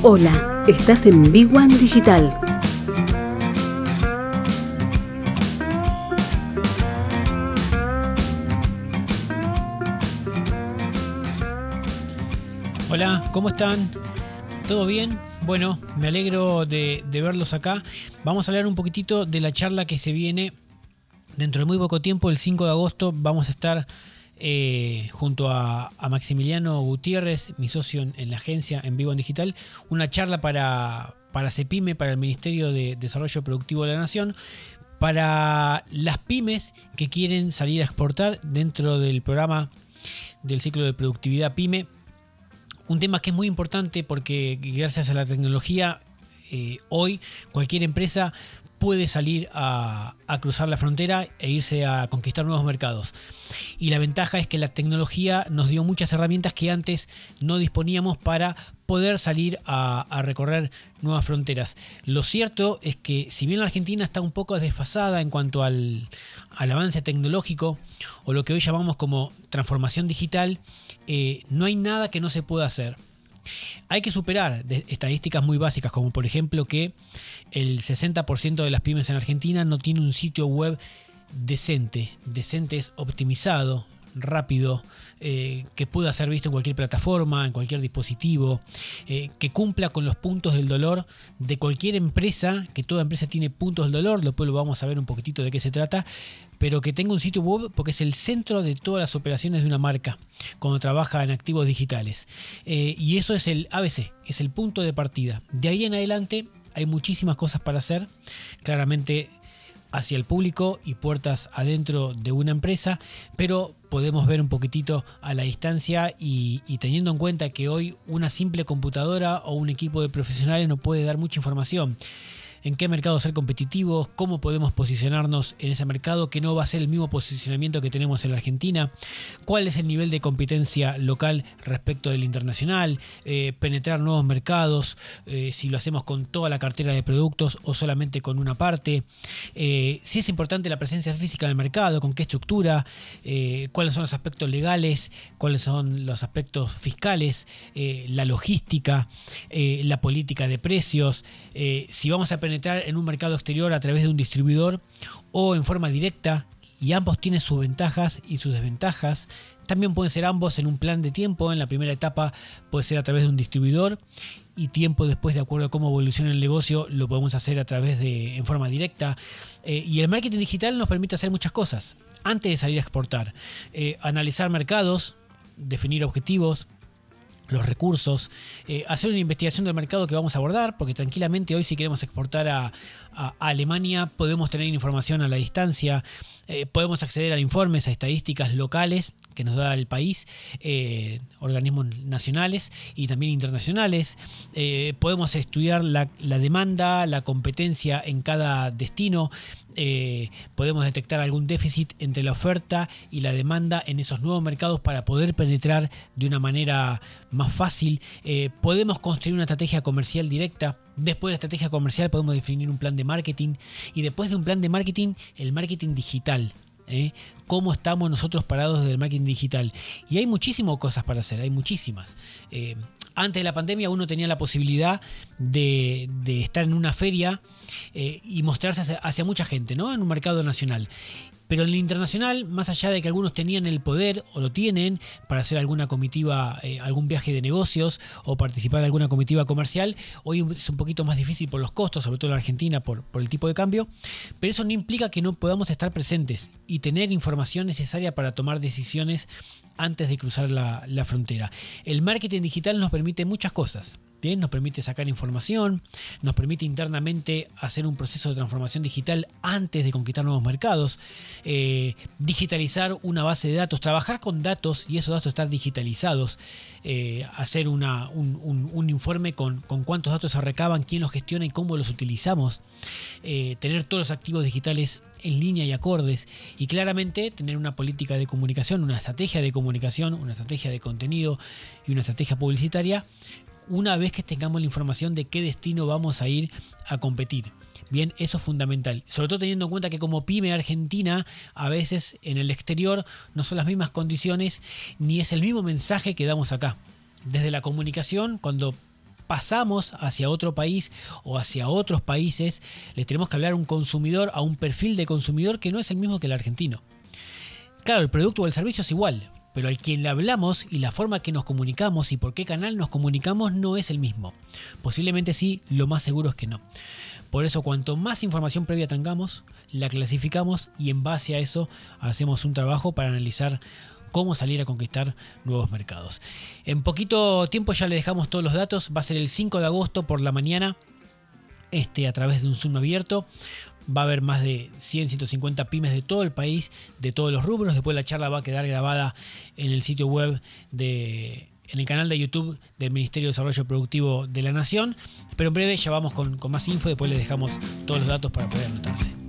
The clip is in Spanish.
Hola, estás en Big One Digital. Hola, ¿cómo están? ¿Todo bien? Bueno, me alegro de, verlos acá. Vamos a hablar un poquitito de la charla que se viene dentro de muy poco tiempo, el 5 de agosto. Vamos a estar eh, junto a, Maximiliano Gutiérrez, mi socio en, la agencia en Vivo en Digital, una charla para, para CEPIME, para el Ministerio de Desarrollo Productivo de la Nación, para las pymes que quieren salir a exportar dentro del programa del ciclo de productividad PYME un tema que es muy importante porque gracias a la tecnología eh, hoy cualquier empresa puede salir a, cruzar la frontera e irse a conquistar nuevos mercados. Y la ventaja es que la tecnología nos dio muchas herramientas que antes no disponíamos para poder salir a, recorrer nuevas fronteras. Lo cierto es que si bien la Argentina está un poco desfasada en cuanto al, avance tecnológico o lo que hoy llamamos como transformación digital, eh, no hay nada que no se pueda hacer. Hay que superar estadísticas muy básicas, como por ejemplo que el 60% de las pymes en Argentina no tiene un sitio web decente. Decente es optimizado, rápido, eh, que pueda ser visto en cualquier plataforma, en cualquier dispositivo, eh, que cumpla con los puntos del dolor de cualquier empresa, que toda empresa tiene puntos del dolor, después lo vamos a ver un poquitito de qué se trata, pero que tenga un sitio web porque es el centro de todas las operaciones de una marca cuando trabaja en activos digitales. Eh, y eso es el ABC, es el punto de partida. De ahí en adelante hay muchísimas cosas para hacer. Claramente hacia el público y puertas adentro de una empresa, pero podemos ver un poquitito a la distancia y, teniendo en cuenta que hoy una simple computadora o un equipo de profesionales no puede dar mucha información en qué mercado ser competitivos, cómo podemos posicionarnos en ese mercado que no va a ser el mismo posicionamiento que tenemos en la Argentina, cuál es el nivel de competencia local respecto del internacional, eh, penetrar nuevos mercados, eh, si lo hacemos con toda la cartera de productos o solamente con una parte, eh, si es importante la presencia física del mercado, con qué estructura, cuáles son los aspectos legales, cuáles son los aspectos fiscales, la logística, la política de precios, si vamos a penetrar en un mercado exterior a través de un distribuidor o en forma directa y ambos tienen sus ventajas y sus desventajas. También pueden ser ambos en un plan de tiempo. En la primera etapa puede ser a través de un distribuidor y tiempo después, de acuerdo a cómo evoluciona el negocio, lo podemos hacer a través de en forma directa. Eh, y el marketing digital nos permite hacer muchas cosas antes de salir a exportar. Eh, analizar mercados, definir objetivos, los recursos, eh, hacer una investigación del mercado que vamos a abordar, porque tranquilamente hoy si queremos exportar a, Alemania podemos tener información a la distancia, eh, podemos acceder a informes, a estadísticas locales que nos da el país, eh, organismos nacionales y también internacionales. Podemos estudiar la, demanda, la competencia en cada destino. Eh, podemos detectar algún déficit entre la oferta y la demanda en esos nuevos mercados para poder penetrar de una manera más fácil. podemos construir una estrategia comercial directa. Después de la estrategia comercial podemos definir un plan de marketing y después de un plan de marketing, el marketing digital. ¿eh? cómo estamos nosotros parados desde el marketing digital. Y hay muchísimas cosas para hacer, hay muchísimas. Eh, antes de la pandemia uno tenía la posibilidad de, estar en una feria eh, y mostrarse hacia, mucha gente, ¿no? En un mercado nacional. Pero en el internacional, más allá de que algunos tenían el poder o lo tienen para hacer alguna comitiva, eh, algún viaje de negocios o participar de alguna comitiva comercial, hoy es un poquito más difícil por los costos, sobre todo en Argentina por, el tipo de cambio, pero eso no implica que no podamos estar presentes y tener información necesaria para tomar decisiones antes de cruzar la frontera. El marketing digital nos permite muchas cosas Bien, nos permite sacar información, nos permite internamente hacer un proceso de transformación digital antes de conquistar nuevos mercados, eh, digitalizar una base de datos, trabajar con datos y esos datos estar digitalizados, eh, hacer un, informe con, cuántos datos se recaban, quién los gestiona y cómo los utilizamos, eh, tener todos los activos digitales en línea y acordes y claramente tener una política de comunicación, una estrategia de comunicación, una estrategia de contenido y una estrategia publicitaria una vez que tengamos la información de qué destino vamos a ir a competir. Bien, eso es fundamental. Sobre todo teniendo en cuenta que como pyme argentina, a veces en el exterior no son las mismas condiciones ni es el mismo mensaje que damos acá. Desde la comunicación, cuando pasamos hacia otro país o hacia otros países, les tenemos que hablar a un consumidor, a un perfil de consumidor que no es el mismo que el argentino. Claro, el producto o el servicio es igual, pero al quien le hablamos y la forma que nos comunicamos y por qué canal nos comunicamos no es el mismo. Posiblemente sí, lo más seguro es que no. Por eso cuanto más información previa tengamos, la clasificamos y en base a eso hacemos un trabajo para analizar cómo salir a conquistar nuevos mercados. En poquito tiempo ya le dejamos todos los datos, va a ser el 5 de agosto por la mañana, este a través de un Zoom abierto. Va a haber más de 100, 150 pymes de todo el país, de todos los rubros. Después la charla va a quedar grabada en el sitio web de en el canal de YouTube del Ministerio de Desarrollo Productivo de la Nación. Pero en breve ya vamos con, con más info, después les dejamos todos los datos para poder anotarse.